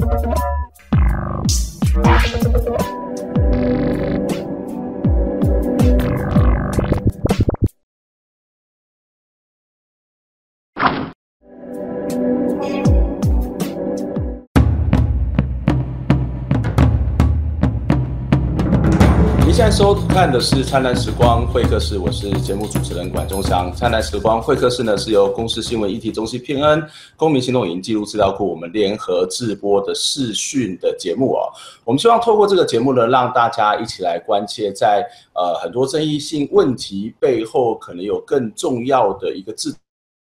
收看的是《灿烂时光会客室》，我是节目主持人管中祥。《灿烂时光会客室》呢是由公司新闻议题中心、偏恩、公民行动影音记录资料库我们联合制播的视讯的节目哦。我们希望透过这个节目呢，让大家一起来关切在呃很多争议性问题背后，可能有更重要的一个制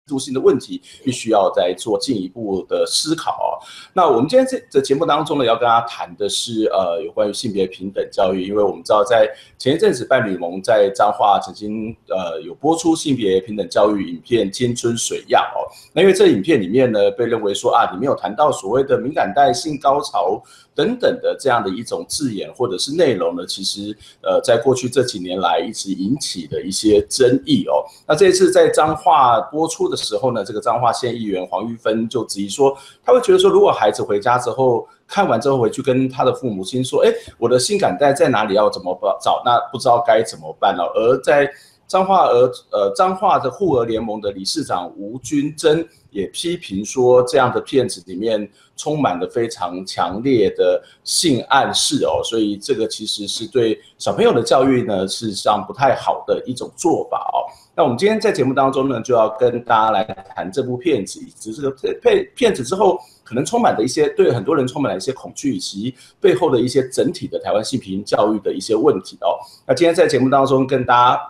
度性的问题，必须要再做进一步的思考。那我们今天这节目当中呢，要跟大家谈的是呃有关于性别平等教育，因为我们知道在前一阵子伴侣盟在彰化曾经呃有播出性别平等教育影片《青春水样》哦。那因为这影片里面呢，被认为说啊，里面有谈到所谓的敏感带、性高潮。等等的这样的一种字眼或者是内容呢，其实呃，在过去这几年来一直引起的一些争议哦。那这次在彰化播出的时候呢，这个彰化县议员黄玉芬就质疑说，他会觉得说，如果孩子回家之后看完之后回去跟他的父母亲说，哎，我的性感带在哪里，要怎么找？那不知道该怎么办了。而在彰化儿呃彰化的护儿联盟的理事长吴君珍也批评说，这样的片子里面。充满了非常强烈的性暗示哦，所以这个其实是对小朋友的教育呢，事实上不太好的一种做法哦。那我们今天在节目当中呢，就要跟大家来谈这部片子，以及这个片片子之后可能充满的一些对很多人充满了一些恐惧，以及背后的一些整体的台湾性平教育的一些问题哦。那今天在节目当中跟大家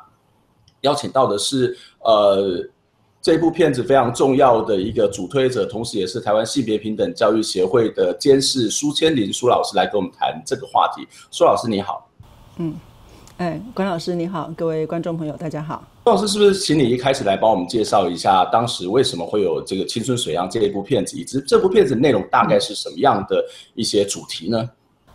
邀请到的是呃。这部片子非常重要的一个主推者，同时也是台湾性别平等教育协会的监事苏千林苏老师来跟我们谈这个话题。苏老师你好，嗯，哎，关老师你好，各位观众朋友大家好。苏老师是不是请你一开始来帮我们介绍一下，当时为什么会有这个《青春水漾》这一部片子，以及这部片子内容大概是什么样的一些主题呢？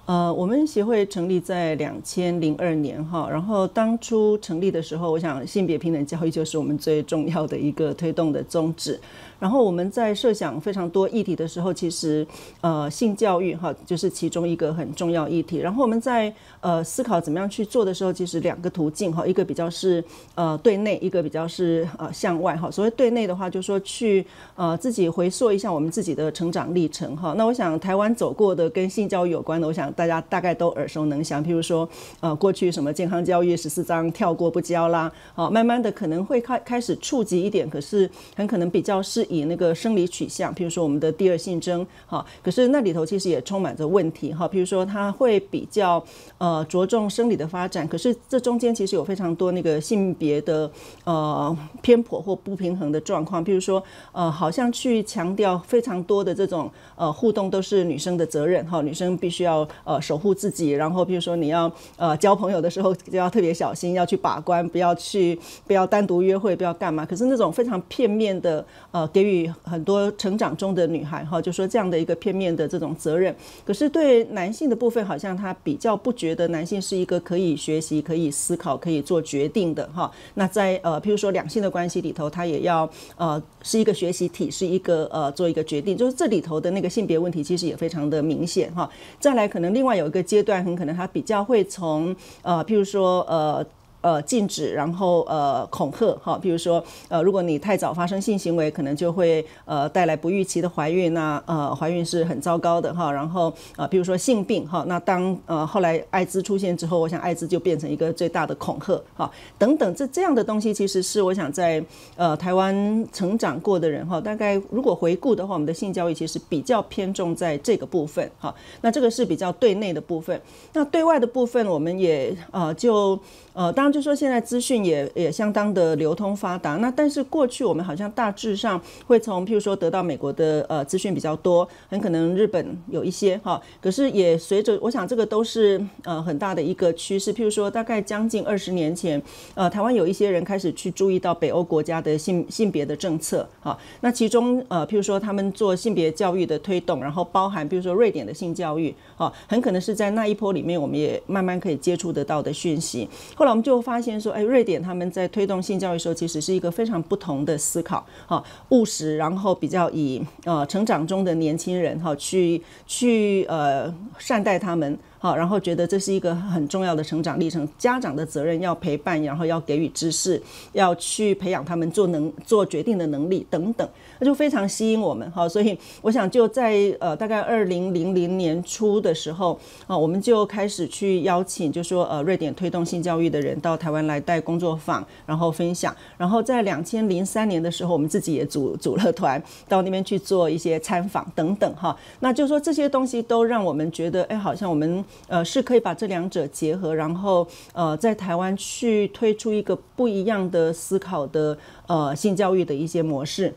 呃，我们协会成立在两千零二年哈，然后当初成立的时候，我想性别平等教育就是我们最重要的一个推动的宗旨。然后我们在设想非常多议题的时候，其实呃性教育哈就是其中一个很重要议题。然后我们在呃思考怎么样去做的时候，其实两个途径哈，一个比较是呃对内，一个比较是呃向外哈。所谓对内的话，就是说去呃自己回溯一下我们自己的成长历程哈。那我想台湾走过的跟性教育有关的，我想大家大概都耳熟能详。譬如说呃过去什么健康教育十四章跳过不教啦，好，慢慢的可能会开开始触及一点，可是很可能比较是。以那个生理取向，譬如说我们的第二性征，哈，可是那里头其实也充满着问题，哈，譬如说它会比较呃着重生理的发展，可是这中间其实有非常多那个性别的呃偏颇或不平衡的状况，譬如说呃好像去强调非常多的这种呃互动都是女生的责任，哈，女生必须要呃守护自己，然后譬如说你要呃交朋友的时候就要特别小心，要去把关，不要去不要单独约会，不要干嘛，可是那种非常片面的呃给予很多成长中的女孩哈，就说这样的一个片面的这种责任，可是对男性的部分，好像他比较不觉得男性是一个可以学习、可以思考、可以做决定的哈。那在呃，譬如说两性的关系里头，他也要呃是一个学习体，是一个呃做一个决定，就是这里头的那个性别问题其实也非常的明显哈。再来，可能另外有一个阶段，很可能他比较会从呃，譬如说呃。呃，禁止，然后呃，恐吓，哈，比如说，呃，如果你太早发生性行为，可能就会呃带来不预期的怀孕，那呃，怀孕是很糟糕的哈。然后呃，比如说性病哈，那当呃后来艾滋出现之后，我想艾滋就变成一个最大的恐吓哈，等等这这样的东西，其实是我想在呃台湾成长过的人哈，大概如果回顾的话，我们的性教育其实比较偏重在这个部分哈。那这个是比较对内的部分，那对外的部分，我们也呃就。呃，当就说现在资讯也也相当的流通发达，那但是过去我们好像大致上会从譬如说得到美国的呃资讯比较多，很可能日本有一些哈，可是也随着我想这个都是呃很大的一个趋势，譬如说大概将近二十年前，呃台湾有一些人开始去注意到北欧国家的性性别的政策哈，那其中呃譬如说他们做性别教育的推动，然后包含譬如说瑞典的性教育啊，很可能是在那一波里面我们也慢慢可以接触得到的讯息。后来我们就发现说，哎，瑞典他们在推动性教育时候，其实是一个非常不同的思考，哈，务实，然后比较以呃成长中的年轻人哈去去呃善待他们。好，然后觉得这是一个很重要的成长历程，家长的责任要陪伴，然后要给予知识，要去培养他们做能做决定的能力等等，那就非常吸引我们。好，所以我想就在呃大概二零零零年初的时候啊，我们就开始去邀请，就说呃瑞典推动性教育的人到台湾来带工作坊，然后分享。然后在两千零三年的时候，我们自己也组组了团到那边去做一些参访等等哈。那就说这些东西都让我们觉得，哎，好像我们。呃，是可以把这两者结合，然后呃，在台湾去推出一个不一样的思考的呃性教育的一些模式。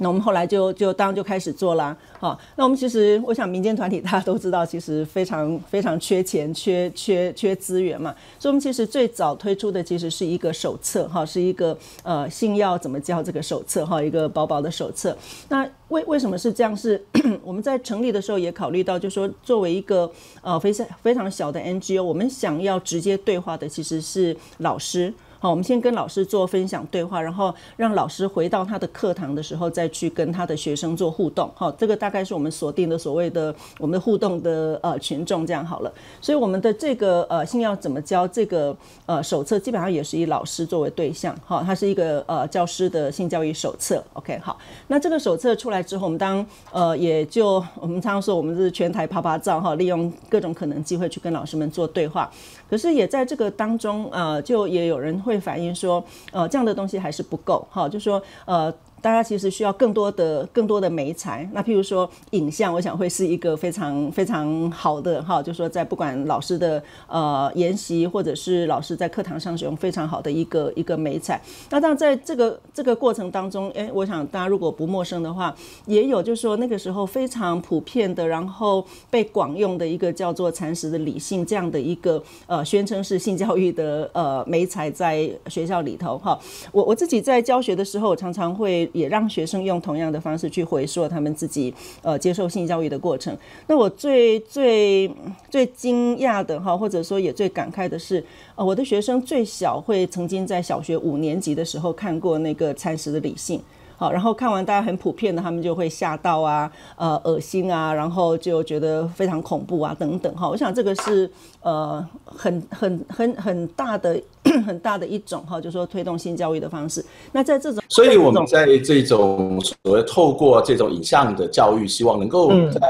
那我们后来就就当就开始做啦。好，那我们其实我想民间团体大家都知道，其实非常非常缺钱、缺缺缺资源嘛，所以我们其实最早推出的其实是一个手册，哈，是一个呃性要怎么教这个手册，哈，一个薄薄的手册。那为为什么是这样？是 我们在成立的时候也考虑到，就是说作为一个呃非常非常小的 NGO，我们想要直接对话的其实是老师。好，我们先跟老师做分享对话，然后让老师回到他的课堂的时候，再去跟他的学生做互动。好，这个大概是我们锁定的所谓的我们的互动的呃群众，这样好了。所以我们的这个呃性要怎么教这个呃手册，基本上也是以老师作为对象。好，它是一个呃教师的性教育手册。OK，好，那这个手册出来之后，我们当呃也就我们常常说我们是全台啪啪照哈，利用各种可能机会去跟老师们做对话。可是也在这个当中呃，就也有人会反映说，呃，这样的东西还是不够，哈，就说，呃。大家其实需要更多的、更多的媒材。那譬如说影像，我想会是一个非常非常好的哈，就说在不管老师的呃研习，或者是老师在课堂上使用非常好的一个一个媒材。那当然在这个这个过程当中，哎，我想大家如果不陌生的话，也有就是说那个时候非常普遍的，然后被广用的一个叫做蚕食的理性这样的一个呃宣称是性教育的呃媒材在学校里头哈。我我自己在教学的时候，常常会。也让学生用同样的方式去回溯他们自己呃接受性教育的过程。那我最最最惊讶的哈，或者说也最感慨的是，呃，我的学生最小会曾经在小学五年级的时候看过那个蚕食的理性。好，然后看完大家很普遍的，他们就会吓到啊，呃，恶心啊，然后就觉得非常恐怖啊，等等哈。我想这个是呃很很很很大的很大的一种哈，就是说推动性教育的方式。那在这种，所以我们在这种所谓透过这种影像的教育，希望能够在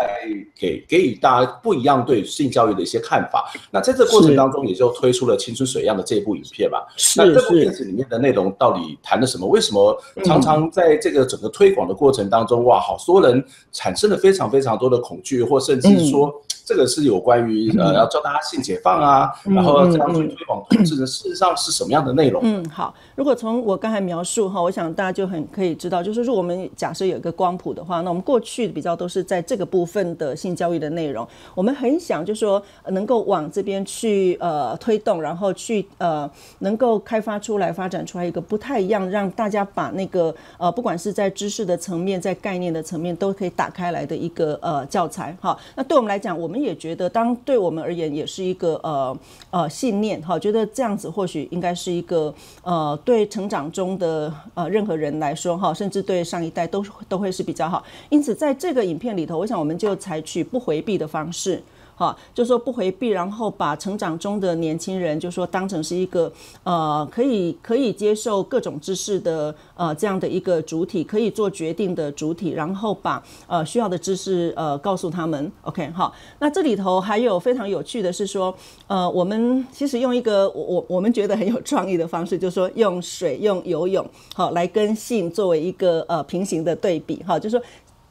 给给予大家不一样对性教育的一些看法。那在这过程当中，也就推出了《青春水样》的这部影片吧。那这部片子里面的内容到底谈了什么？为什么常常在这个整个推广的过程当中，哇，好多人产生了非常非常多的恐惧，或甚至说。这个是有关于呃，要教大家性解放啊，嗯、然后这样去推广同志的，事实上是什么样的内容？嗯，好，如果从我刚才描述哈，我想大家就很可以知道，就是说我们假设有一个光谱的话，那我们过去比较都是在这个部分的性教育的内容，我们很想就是说能够往这边去呃推动，然后去呃能够开发出来、发展出来一个不太一样，让大家把那个呃不管是在知识的层面、在概念的层面都可以打开来的一个呃教材。好，那对我们来讲，我们。们也觉得，当对我们而言，也是一个呃呃信念哈，觉得这样子或许应该是一个呃对成长中的呃任何人来说哈，甚至对上一代都都会是比较好。因此，在这个影片里头，我想我们就采取不回避的方式。好，就说不回避，然后把成长中的年轻人，就说当成是一个呃，可以可以接受各种知识的呃这样的一个主体，可以做决定的主体，然后把呃需要的知识呃告诉他们。OK，好，那这里头还有非常有趣的是说，呃，我们其实用一个我我我们觉得很有创意的方式，就是说用水用游泳好来跟性作为一个呃平行的对比，哈，就是说。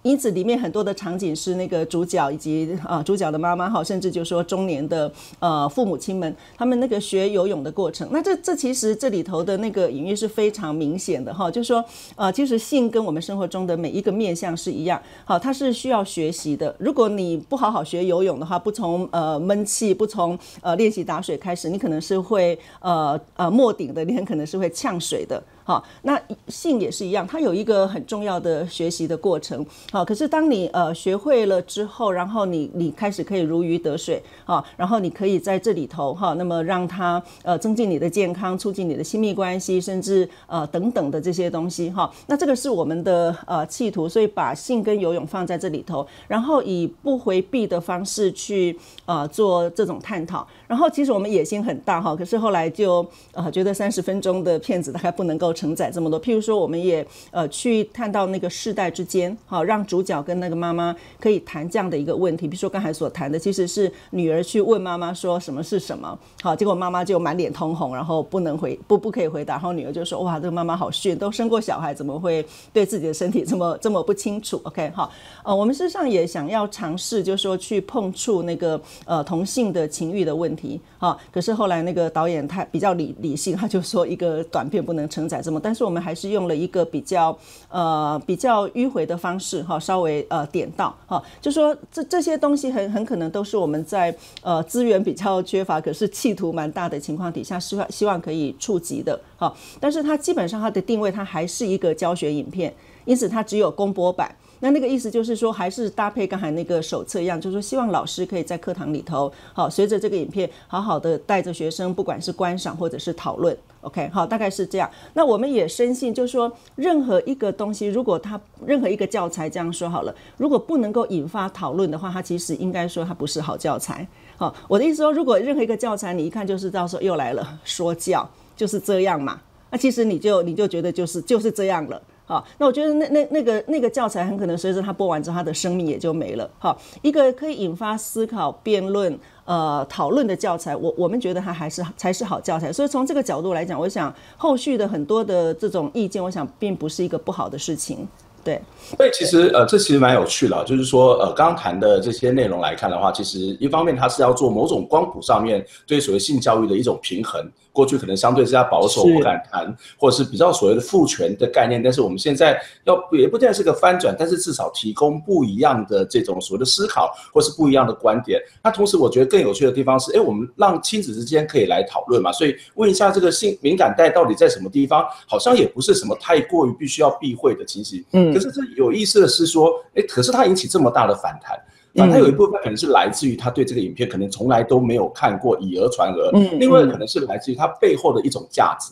因此，里面很多的场景是那个主角以及啊主角的妈妈哈，甚至就说中年的呃父母亲们，他们那个学游泳的过程。那这这其实这里头的那个隐喻是非常明显的哈，就是说呃，其实性跟我们生活中的每一个面向是一样，好，它是需要学习的。如果你不好好学游泳的话，不从呃闷气，不从呃练习打水开始，你可能是会呃呃没顶的，你很可能是会呛水的。好，那性也是一样，它有一个很重要的学习的过程。好，可是当你呃学会了之后，然后你你开始可以如鱼得水啊，然后你可以在这里头哈，那么让它呃增进你的健康，促进你的亲密关系，甚至呃等等的这些东西哈。那这个是我们的呃企图，所以把性跟游泳放在这里头，然后以不回避的方式去呃做这种探讨。然后其实我们野心很大哈，可是后来就呃觉得三十分钟的片子大概不能够。承载这么多，譬如说，我们也呃去看到那个世代之间，好，让主角跟那个妈妈可以谈这样的一个问题。比如说刚才所谈的，其实是女儿去问妈妈说什么是什么，好，结果妈妈就满脸通红，然后不能回不不可以回答，然后女儿就说哇，这个妈妈好逊，都生过小孩，怎么会对自己的身体这么这么不清楚？OK，好，呃，我们事实上也想要尝试，就是说去碰触那个呃同性的情欲的问题，好，可是后来那个导演他比较理理性，他就说一个短片不能承载这么。但是我们还是用了一个比较呃比较迂回的方式哈，稍微呃点到哈，就说这这些东西很很可能都是我们在呃资源比较缺乏，可是企图蛮大的情况底下，希望希望可以触及的哈。但是它基本上它的定位，它还是一个教学影片，因此它只有公播版。那那个意思就是说，还是搭配刚才那个手册一样，就是说希望老师可以在课堂里头好，随着这个影片好好的带着学生，不管是观赏或者是讨论。OK，好，大概是这样。那我们也深信，就是说，任何一个东西，如果它任何一个教材这样说好了，如果不能够引发讨论的话，它其实应该说它不是好教材。好，我的意思说，如果任何一个教材你一看就是到时候又来了说教，就是这样嘛，那其实你就你就觉得就是就是这样了。好，那我觉得那那那个那个教材很可能随着它播完之后，它的生命也就没了。好，一个可以引发思考、辩论、呃讨论的教材，我我们觉得它还是才是好教材。所以从这个角度来讲，我想后续的很多的这种意见，我想并不是一个不好的事情。对，所以其实呃，这其实蛮有趣的，就是说呃，刚谈的这些内容来看的话，其实一方面它是要做某种光谱上面对所谓性教育的一种平衡。过去可能相对是较保守，不敢谈，或者是比较所谓的父权的概念。但是我们现在要也不见得是个翻转，但是至少提供不一样的这种所谓的思考，或是不一样的观点。那同时，我觉得更有趣的地方是，哎，我们让亲子之间可以来讨论嘛。所以问一下，这个性敏感带到底在什么地方？好像也不是什么太过于必须要避讳的情形。嗯，可是这有意思的是说，哎，可是它引起这么大的反弹。反正有一部分可能是来自于他对这个影片可能从来都没有看过，以讹传讹。嗯另外可能是来自于他背后的一种价值。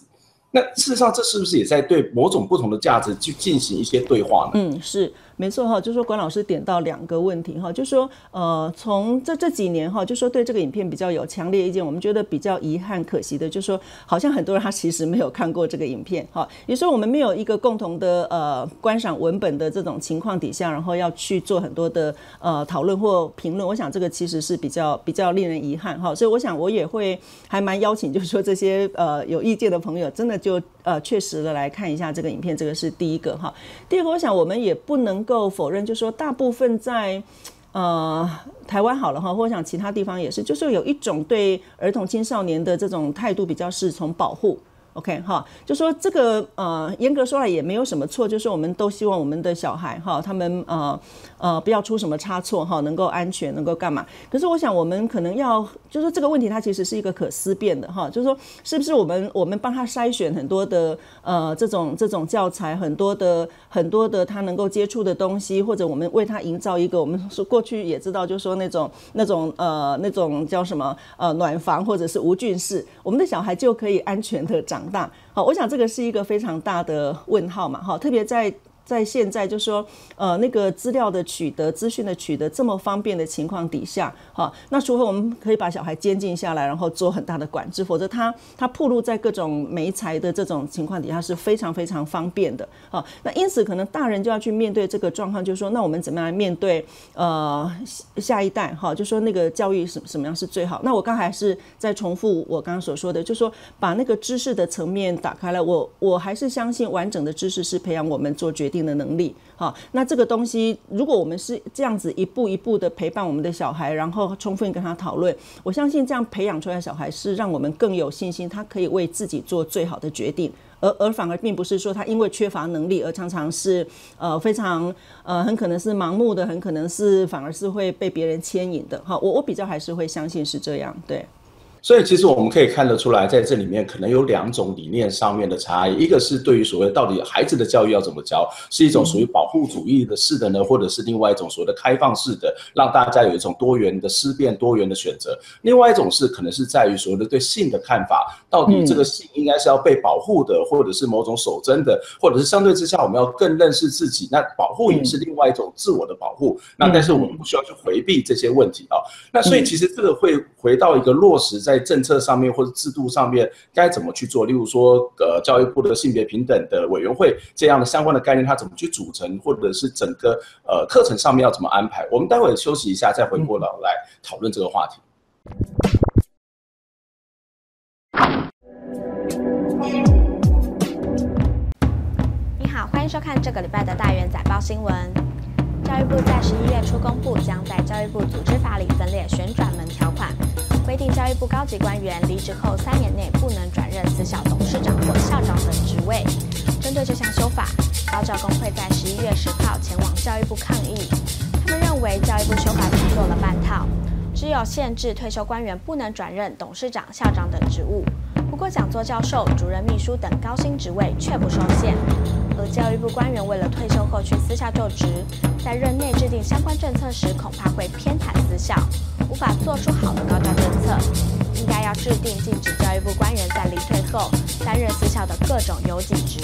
那事实上，这是不是也在对某种不同的价值去进行一些对话呢？嗯，是。没错哈，就说管老师点到两个问题哈，就说呃，从这这几年哈，就说对这个影片比较有强烈意见，我们觉得比较遗憾可惜的，就说好像很多人他其实没有看过这个影片哈，也说我们没有一个共同的呃观赏文本的这种情况底下，然后要去做很多的呃讨论或评论，我想这个其实是比较比较令人遗憾哈，所以我想我也会还蛮邀请，就是说这些呃有意见的朋友，真的就呃确实的来看一下这个影片，这个是第一个哈。第二个，我想我们也不能。够否认，就说大部分在呃台湾好了哈，或者想其他地方也是，就是有一种对儿童青少年的这种态度比较是从保护。OK 哈，就说这个呃，严格说来也没有什么错，就是我们都希望我们的小孩哈，他们呃呃不要出什么差错哈，能够安全，能够干嘛？可是我想我们可能要，就是这个问题它其实是一个可思辨的哈，就是说是不是我们我们帮他筛选很多的呃这种这种教材，很多的很多的他能够接触的东西，或者我们为他营造一个我们说过去也知道，就是说那种那种呃那种叫什么呃暖房或者是无菌室，我们的小孩就可以安全的长大，好，我想这个是一个非常大的问号嘛，哈，特别在。在现在就说，呃，那个资料的取得、资讯的取得这么方便的情况底下，哈，那除非我们可以把小孩监禁下来，然后做很大的管制，否则他他暴露在各种媒材的这种情况底下是非常非常方便的，哈。那因此可能大人就要去面对这个状况，就是说，那我们怎么样来面对呃下一代，哈，就说那个教育什什么样是最好？那我刚还是在重复我刚刚所说的，就说把那个知识的层面打开了，我我还是相信完整的知识是培养我们做决定的能力，好，那这个东西，如果我们是这样子一步一步的陪伴我们的小孩，然后充分跟他讨论，我相信这样培养出来的小孩是让我们更有信心，他可以为自己做最好的决定，而而反而并不是说他因为缺乏能力而常常是呃非常呃很可能是盲目的，很可能是反而是会被别人牵引的，好，我我比较还是会相信是这样，对。所以其实我们可以看得出来，在这里面可能有两种理念上面的差异，一个是对于所谓到底孩子的教育要怎么教，是一种属于保护主义的式的呢，或者是另外一种所谓的开放式的，让大家有一种多元的思辨、多元的选择。另外一种是可能是在于所谓的对性的看法，到底这个性应该是要被保护的，或者是某种守贞的，或者是相对之下我们要更认识自己，那保护也是另外一种自我的保护。那但是我们不需要去回避这些问题啊。那所以其实这个会回到一个落实在政策上面或者制度上面该怎么去做，例如说呃教育部的性别平等的委员会这样的相关的概念，它怎么去组成，或者是整个呃课程上面要怎么安排。我们待会休息一下，再回过头来讨论这个话题。你好，欢迎收看这个礼拜的大元载报新闻。教育部在十一月初公布，将在教育部组织法里分列旋转定教育部高级官员离职后三年内不能转任私校董事长或校长等职位。针对这项修法，高教工会在十一月十号前往教育部抗议。他们认为教育部修法只做了半套，只有限制退休官员不能转任董事长、校长等职务。不过，讲座教授、主任秘书等高薪职位却不受限。而教育部官员为了退休后去私校就职，在任内制定相关政策时，恐怕会偏袒私校，无法做出好的高教政策。应该要制定禁止教育部官员在离退后担任私校的各种优级职。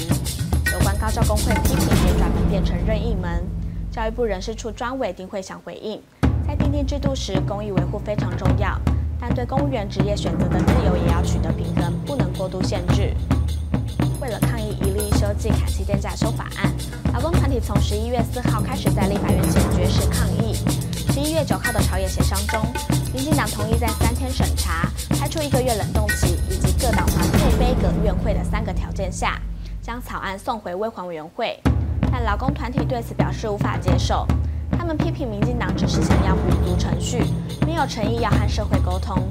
有关高教工会批评也转门变成任意门，教育部人事处专委丁会想回应，在订定制度时，公益维护非常重要。但对公务员职业选择的自由也要取得平衡，不能过度限制。为了抗议一例一休暨砍七天假修法案，劳工团体从十一月四号开始在立法院前绝食抗议。十一月九号的朝野协商中，民进党同意在三天审查、开出一个月冷冻期以及各党团不背葛院会的三个条件下，将草案送回卫环委员会。但劳工团体对此表示无法接受。他们批评民进党只是想要补足程序，没有诚意要和社会沟通。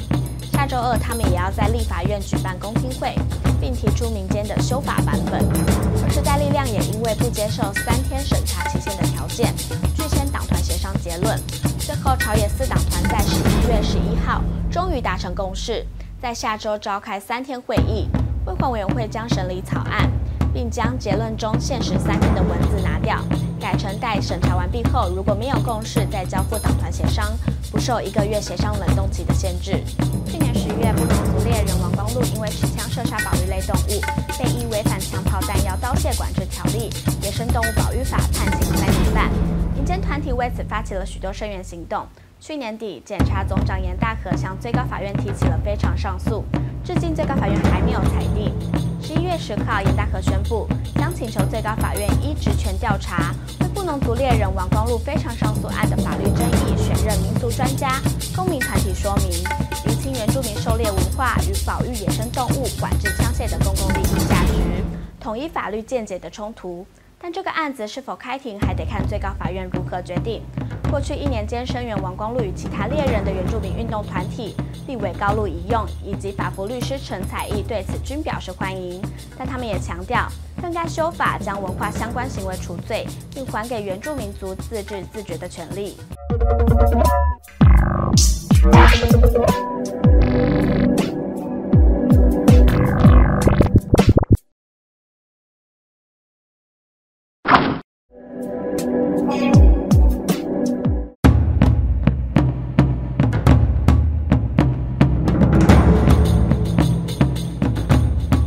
下周二，他们也要在立法院举办公听会，并提出民间的修法版本。而时代力量也因为不接受三天审查期限的条件，拒签党团协商结论。最后，朝野四党团在十一月十一号终于达成共识，在下周召开三天会议，会环委员会将审理草案。并将结论中限时三天的文字拿掉，改成待审查完毕后，如果没有共识，再交付党团协商，不受一个月协商冷冻期的限制。去年十月，布农族猎人王光禄因为持枪射杀保育类动物，被依违反枪炮弹药刀械管制条例、野生动物保育法判刑三年半。间团体为此发起了许多声援行动。去年底，检察总长严大和向最高法院提起了非常上诉，至今最高法院还没有裁定。十一月十号，严大和宣布将请求最高法院依职权调查，为布农族猎人王光禄非常上诉案的法律争议选任民俗专家、公民团体说明，厘清原住民狩猎文化与保育野生动物、管制枪械的公共利益价值，统一法律见解的冲突。但这个案子是否开庭，还得看最高法院如何决定。过去一年间，声援王光禄与其他猎人的原住民运动团体立委高路一用以及法服律师陈彩艺对此均表示欢迎，但他们也强调，更该修法将文化相关行为除罪，并还给原住民族自治自觉的权利。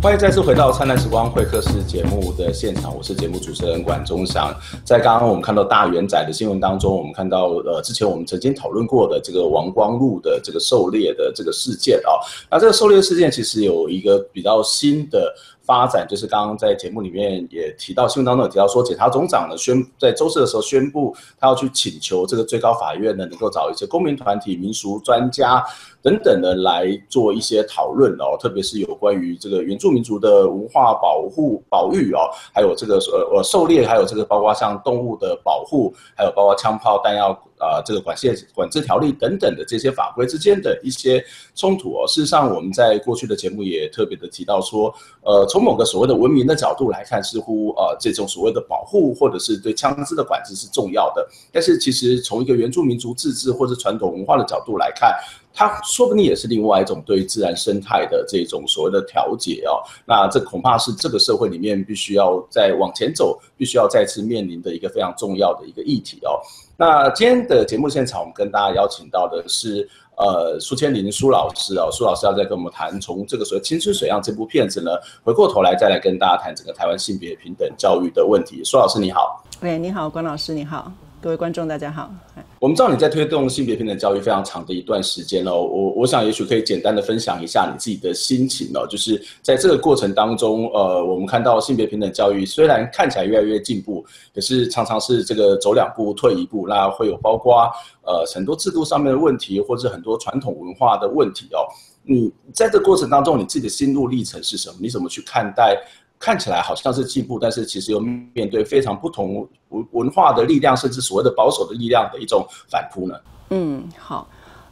欢迎再次回到《灿烂时光会客室》节目的现场，我是节目主持人管中祥。在刚刚我们看到大元仔的新闻当中，我们看到呃，之前我们曾经讨论过的这个王光禄的这个狩猎的这个事件啊，那这个狩猎事件其实有一个比较新的。发展就是刚刚在节目里面也提到，新闻当中有提到说，检察总长呢宣在周四的时候宣布，他要去请求这个最高法院呢能够找一些公民团体、民俗专家等等的来做一些讨论哦，特别是有关于这个原住民族的文化保护、保育哦，还有这个呃呃狩猎，还有这个包括像动物的保护，还有包括枪炮弹药。啊、这个管线管制条例等等的这些法规之间的一些冲突哦。事实上，我们在过去的节目也特别的提到说，呃，从某个所谓的文明的角度来看，似乎呃这种所谓的保护或者是对枪支的管制是重要的。但是其实从一个原住民族自治或者传统文化的角度来看，它说不定也是另外一种对自然生态的这种所谓的调节哦。那这恐怕是这个社会里面必须要再往前走，必须要再次面临的一个非常重要的一个议题哦。那今天的节目现场，我们跟大家邀请到的是呃苏千林苏老师哦，苏老师要再跟我们谈从这个所谓《青春水漾》这部片子呢，回过头来再来跟大家谈整个台湾性别平等教育的问题。苏老师你好，喂，你好，关老师你好。各位观众，大家好。我们知道你在推动性别平等教育非常长的一段时间了，我我想也许可以简单的分享一下你自己的心情哦，就是在这个过程当中，呃，我们看到性别平等教育虽然看起来越来越进步，可是常常是这个走两步退一步，那会有包括呃很多制度上面的问题，或者很多传统文化的问题哦。你在这过程当中，你自己的心路历程是什么？你怎么去看待？看起来好像是进步，但是其实又面对非常不同文文化的力量，甚至所谓的保守的力量的一种反扑呢？嗯，好，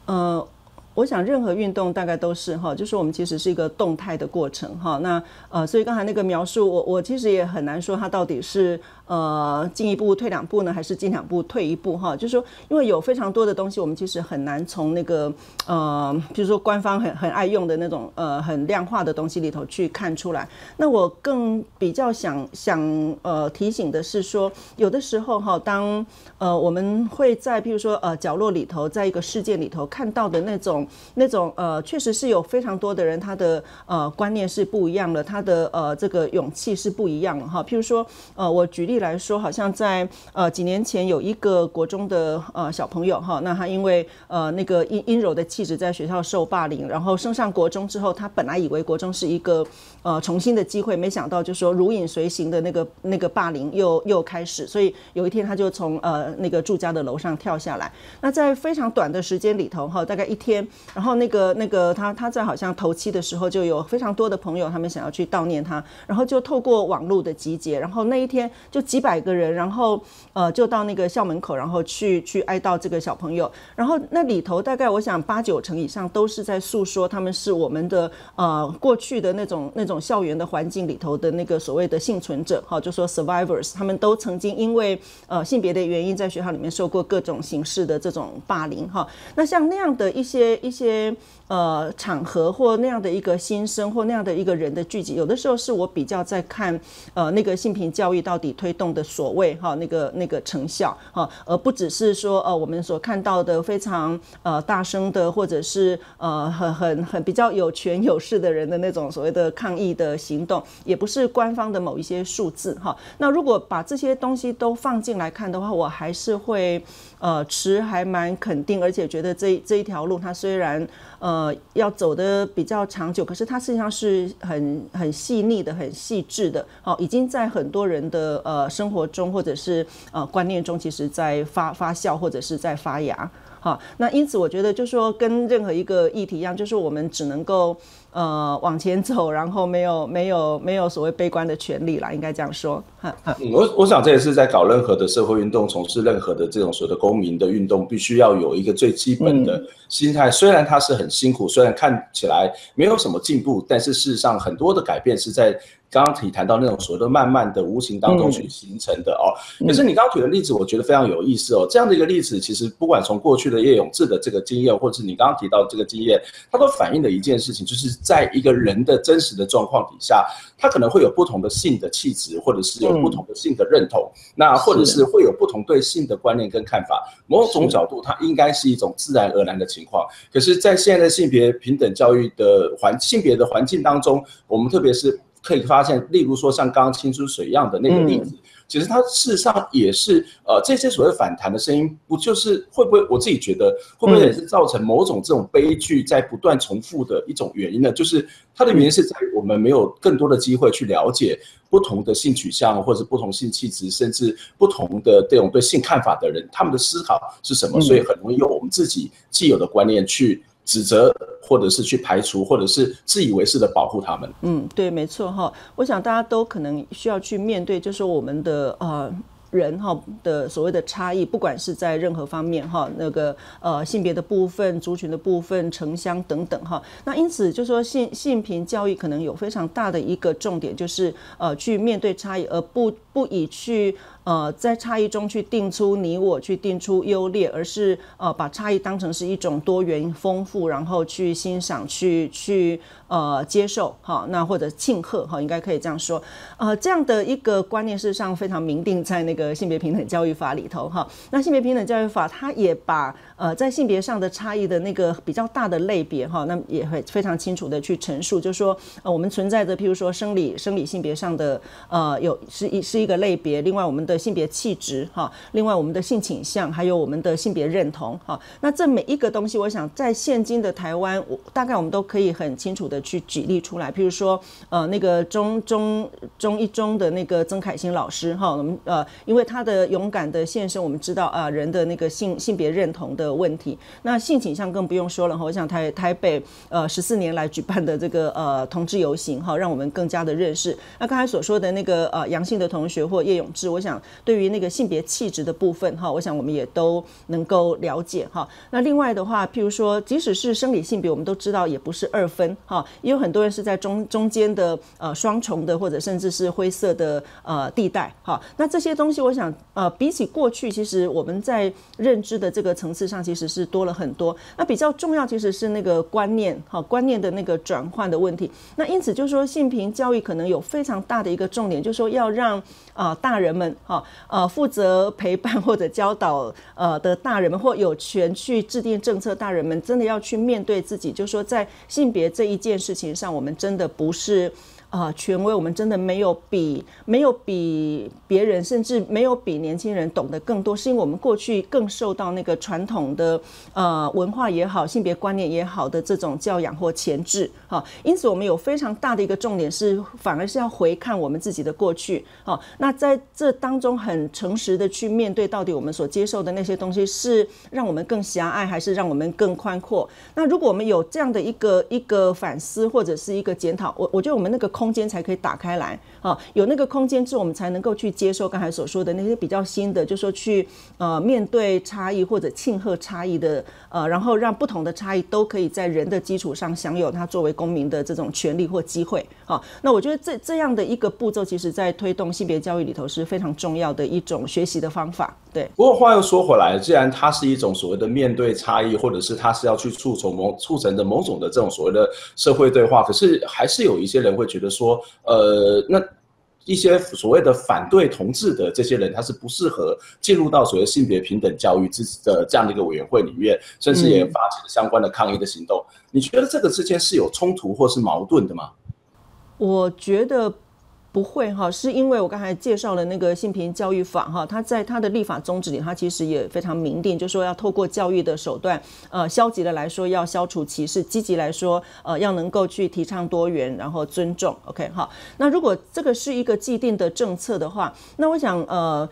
呃。我想任何运动大概都是哈，就是我们其实是一个动态的过程哈。那呃，所以刚才那个描述，我我其实也很难说它到底是呃进一步退两步呢，还是进两步退一步哈。就是说，因为有非常多的东西，我们其实很难从那个呃，比如说官方很很爱用的那种呃很量化的东西里头去看出来。那我更比较想想呃提醒的是说，有的时候哈，当呃我们会在譬如说呃角落里头，在一个事件里头看到的那种。那种呃，确实是有非常多的人，他的呃观念是不一样的，他的呃这个勇气是不一样的哈。譬如说，呃，我举例来说，好像在呃几年前有一个国中的呃小朋友哈，那他因为呃那个阴阴柔的气质在学校受霸凌，然后升上国中之后，他本来以为国中是一个呃重新的机会，没想到就说如影随形的那个那个霸凌又又开始，所以有一天他就从呃那个住家的楼上跳下来。那在非常短的时间里头哈，大概一天。然后那个那个他他在好像头七的时候就有非常多的朋友，他们想要去悼念他，然后就透过网络的集结，然后那一天就几百个人，然后呃就到那个校门口，然后去去哀悼这个小朋友，然后那里头大概我想八九成以上都是在诉说他们是我们的呃过去的那种那种校园的环境里头的那个所谓的幸存者，哈，就说 survivors，他们都曾经因为呃性别的原因在学校里面受过各种形式的这种霸凌，哈，那像那样的一些一些。呃场合或那样的一个心声或那样的一个人的聚集，有的时候是我比较在看呃那个性平教育到底推动的所谓哈那个那个成效哈，而不只是说呃我们所看到的非常呃大声的或者是呃很很很比较有权有势的人的那种所谓的抗议的行动，也不是官方的某一些数字哈。那如果把这些东西都放进来看的话，我还是会呃持还蛮肯定，而且觉得这这一条路它虽然，呃，要走的比较长久，可是它实际上是很很细腻的、很细致的，好，已经在很多人的呃生活中或者是呃观念中，其实在发发酵或者是在发芽，好，那因此我觉得就是说，跟任何一个议题一样，就是我们只能够。呃，往前走，然后没有没有没有所谓悲观的权利啦，应该这样说。哈，嗯，我我想这也是在搞任何的社会运动，从事任何的这种所谓的公民的运动，必须要有一个最基本的心态。虽然它是很辛苦，虽然看起来没有什么进步，但是事实上很多的改变是在。刚刚提谈到那种所谓的慢慢的无形当中去形成的哦，可是你刚刚举的例子，我觉得非常有意思哦。这样的一个例子，其实不管从过去的叶永志的这个经验，或者是你刚刚提到这个经验，它都反映了一件事情，就是在一个人的真实的状况底下，他可能会有不同的性的气质，或者是有不同的性的认同，那或者是会有不同对性的观念跟看法。某种角度，它应该是一种自然而然的情况。可是，在现在的性别平等教育的环性别的环境当中，我们特别是。可以发现，例如说像刚刚青春水样的那个例子，其实它事实上也是呃这些所谓反弹的声音，不就是会不会我自己觉得会不会也是造成某种这种悲剧在不断重复的一种原因呢？就是它的原因是在于我们没有更多的机会去了解不同的性取向或者不同性气质，甚至不同的这种对性看法的人，他们的思考是什么，所以很容易用我们自己既有的观念去。指责，或者是去排除，或者是自以为是的保护他们。嗯，对，没错哈。我想大家都可能需要去面对，就是我们的呃人哈的所谓的差异，不管是在任何方面哈，那个呃性别的部分、族群的部分、城乡等等哈，那因此就说性性平教育可能有非常大的一个重点，就是呃去面对差异，而不不以去。呃，在差异中去定出你我，去定出优劣，而是呃把差异当成是一种多元丰富，然后去欣赏、去去呃接受哈，那或者庆贺哈，应该可以这样说。呃，这样的一个观念事实上非常明定在那个性别平等教育法里头哈。那性别平等教育法它也把呃在性别上的差异的那个比较大的类别哈，那也会非常清楚的去陈述，就是说呃我们存在着譬如说生理生理性别上的呃有是一是一个类别，另外我们的性别气质哈，另外我们的性倾向，还有我们的性别认同哈，那这每一个东西，我想在现今的台湾，我大概我们都可以很清楚的去举例出来。譬如说，呃，那个中中中一中的那个曾凯欣老师哈，我们呃，因为他的勇敢的献身，我们知道啊，人的那个性性别认同的问题，那性倾向更不用说了。我想台台北呃十四年来举办的这个呃同志游行哈，让我们更加的认识。那刚才所说的那个呃阳性的同学或叶永志，我想。对于那个性别气质的部分哈，我想我们也都能够了解哈。那另外的话，譬如说，即使是生理性别，我们都知道也不是二分哈，也有很多人是在中中间的呃双重的或者甚至是灰色的呃地带哈。那这些东西，我想呃比起过去，其实我们在认知的这个层次上其实是多了很多。那比较重要其实是那个观念哈，观念的那个转换的问题。那因此就是说，性平教育可能有非常大的一个重点，就是说要让啊、大人们哈。呃，负责陪伴或者教导呃的大人们，或有权去制定政策，大人们真的要去面对自己，就说在性别这一件事情上，我们真的不是。啊、权威，我们真的没有比没有比别人，甚至没有比年轻人懂得更多，是因为我们过去更受到那个传统的呃文化也好，性别观念也好的这种教养或钳制，哈，因此我们有非常大的一个重点是，反而是要回看我们自己的过去，好，那在这当中很诚实的去面对，到底我们所接受的那些东西是让我们更狭隘，还是让我们更宽阔？那如果我们有这样的一个一个反思或者是一个检讨，我我觉得我们那个。空间才可以打开来啊，有那个空间之后，我们才能够去接受刚才所说的那些比较新的，就是说去呃面对差异或者庆贺差异的呃，然后让不同的差异都可以在人的基础上享有它作为公民的这种权利或机会啊。那我觉得这这样的一个步骤，其实在推动性别教育里头是非常重要的一种学习的方法。对。不过话又说回来，既然它是一种所谓的面对差异，或者是它是要去促成某促成的某种的这种所谓的社会对话，可是还是有一些人会觉得。说，呃，那一些所谓的反对同志的这些人，他是不适合进入到所谓性别平等教育之的这样的一个委员会里面，甚至也发起了相关的抗议的行动。你觉得这个之间是有冲突或是矛盾的吗？我觉得。不会哈，是因为我刚才介绍了那个性平教育法哈，它在它的立法宗旨里，它其实也非常明定，就是说要透过教育的手段，呃，消极的来说要消除歧视，积极来说，呃，要能够去提倡多元，然后尊重。OK 哈，那如果这个是一个既定的政策的话，那我想呃。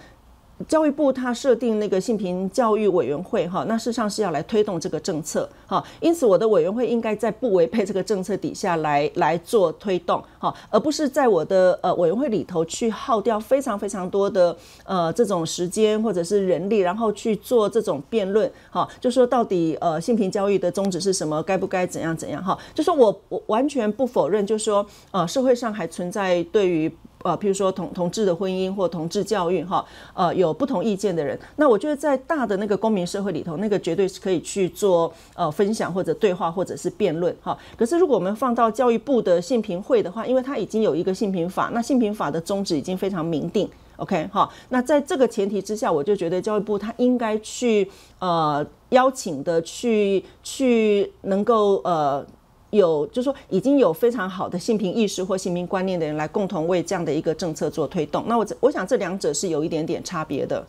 教育部它设定那个性平教育委员会哈，那事实上是要来推动这个政策哈，因此我的委员会应该在不违背这个政策底下来来做推动哈，而不是在我的呃委员会里头去耗掉非常非常多的呃这种时间或者是人力，然后去做这种辩论哈，就说到底呃性平教育的宗旨是什么，该不该怎样怎样哈，就说我我完全不否认，就说呃社会上还存在对于。呃，譬如说同同志的婚姻或同志教育，哈，呃，有不同意见的人，那我觉得在大的那个公民社会里头，那个绝对是可以去做呃分享或者对话或者是辩论，哈。可是如果我们放到教育部的性平会的话，因为它已经有一个性平法，那性平法的宗旨已经非常明定，OK，哈。那在这个前提之下，我就觉得教育部它应该去呃邀请的去去能够呃。有，就是说已经有非常好的性平意识或性平观念的人来共同为这样的一个政策做推动。那我我想这两者是有一点点差别的。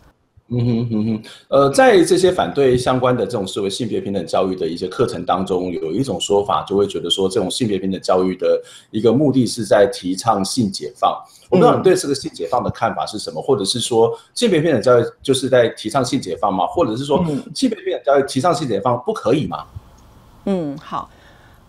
嗯哼嗯哼，呃，在这些反对相关的这种所谓性别平等教育的一些课程当中，有一种说法就会觉得说，这种性别平等教育的一个目的是在提倡性解放。我不知道你对这个性解放的看法是什么，或者是说性别平等教育就是在提倡性解放吗？或者是说性别平等教育提倡性解放不可以吗？嗯，好。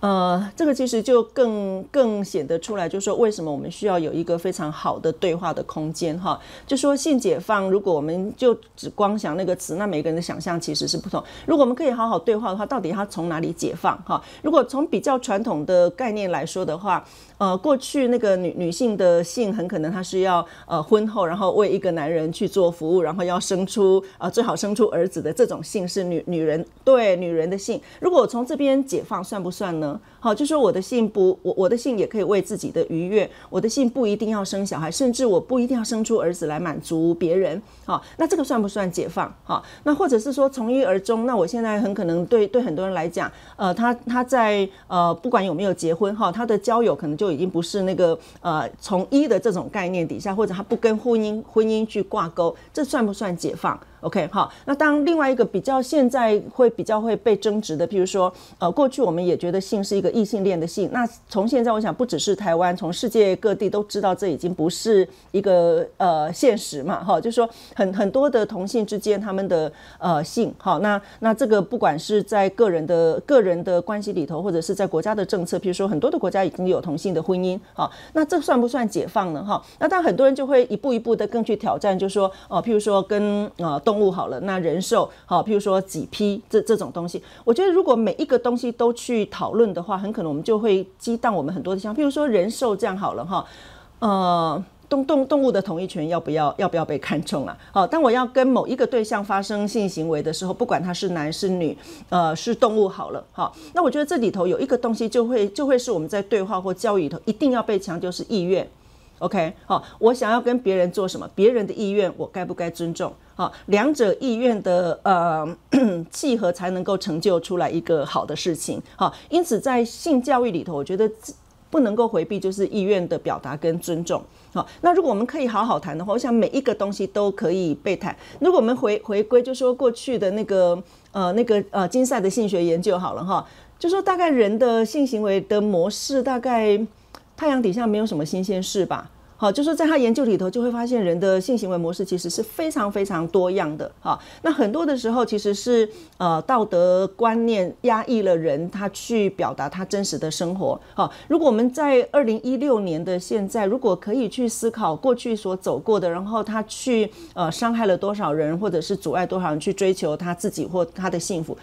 呃，这个其实就更更显得出来，就是说为什么我们需要有一个非常好的对话的空间哈。就说性解放，如果我们就只光想那个词，那每个人的想象其实是不同。如果我们可以好好对话的话，到底它从哪里解放哈？如果从比较传统的概念来说的话，呃，过去那个女女性的性很可能她是要呃婚后，然后为一个男人去做服务，然后要生出呃最好生出儿子的这种性是女女人对女人的性。如果我从这边解放，算不算呢？好，就说我的性不，我我的性也可以为自己的愉悦，我的性不一定要生小孩，甚至我不一定要生出儿子来满足别人。好，那这个算不算解放？好，那或者是说从一而终？那我现在很可能对对很多人来讲，呃，他他在呃不管有没有结婚哈，他的交友可能就已经不是那个呃从一的这种概念底下，或者他不跟婚姻婚姻去挂钩，这算不算解放？OK，好，那当另外一个比较现在会比较会被争执的，譬如说，呃，过去我们也觉得性是一个异性恋的性，那从现在我想不只是台湾，从世界各地都知道这已经不是一个呃现实嘛，哈，就是说很很多的同性之间他们的呃性，好，那那这个不管是在个人的个人的关系里头，或者是在国家的政策，譬如说很多的国家已经有同性的婚姻，好，那这算不算解放呢？哈，那当然很多人就会一步一步的更去挑战，就是说，哦，譬如说跟呃。动物好了，那人兽好，譬如说几批这这种东西，我觉得如果每一个东西都去讨论的话，很可能我们就会激荡我们很多的想法。譬如说人兽这样好了哈，呃，动动动物的同意权要不要要不要被看重啊？好，当我要跟某一个对象发生性行为的时候，不管他是男是女，呃，是动物好了，好，那我觉得这里头有一个东西就会就会是我们在对话或教育里头一定要被强调是意愿。OK，好，我想要跟别人做什么，别人的意愿我该不该尊重？好，两者意愿的呃契合才能够成就出来一个好的事情。好，因此在性教育里头，我觉得不能够回避就是意愿的表达跟尊重。好，那如果我们可以好好谈的话，我想每一个东西都可以被谈。如果我们回回归，就说过去的那个呃那个呃金赛的性学研究好了哈，就说大概人的性行为的模式，大概太阳底下没有什么新鲜事吧。好，就是在他研究里头就会发现，人的性行为模式其实是非常非常多样的。哈，那很多的时候其实是呃道德观念压抑了人，他去表达他真实的生活。好，如果我们在二零一六年的现在，如果可以去思考过去所走过的，然后他去呃伤害了多少人，或者是阻碍多少人去追求他自己或他的幸福。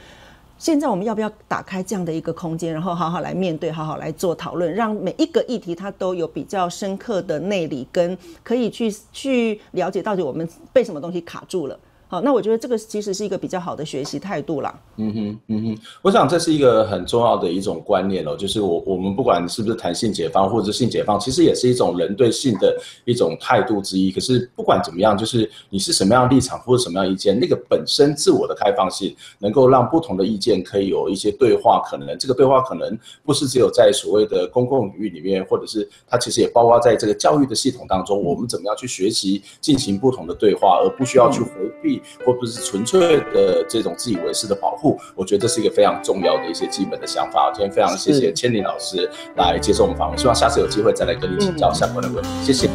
现在我们要不要打开这样的一个空间，然后好好来面对，好好来做讨论，让每一个议题它都有比较深刻的内里，跟可以去去了解到底我们被什么东西卡住了。那我觉得这个其实是一个比较好的学习态度啦。嗯哼，嗯哼，我想这是一个很重要的一种观念哦，就是我我们不管是不是谈性解放或者性解放，其实也是一种人对性的一种态度之一。可是不管怎么样，就是你是什么样立场或者什么样意见，那个本身自我的开放性，能够让不同的意见可以有一些对话可能。这个对话可能不是只有在所谓的公共领域里面，或者是它其实也包括在这个教育的系统当中，我们怎么样去学习进行不同的对话，而不需要去回避。或不是纯粹的这种自以为是的保护，我觉得这是一个非常重要的一些基本的想法。今天非常谢谢千里老师来接受我们访问，希望下次有机会再来跟你请教相关的问题。谢谢。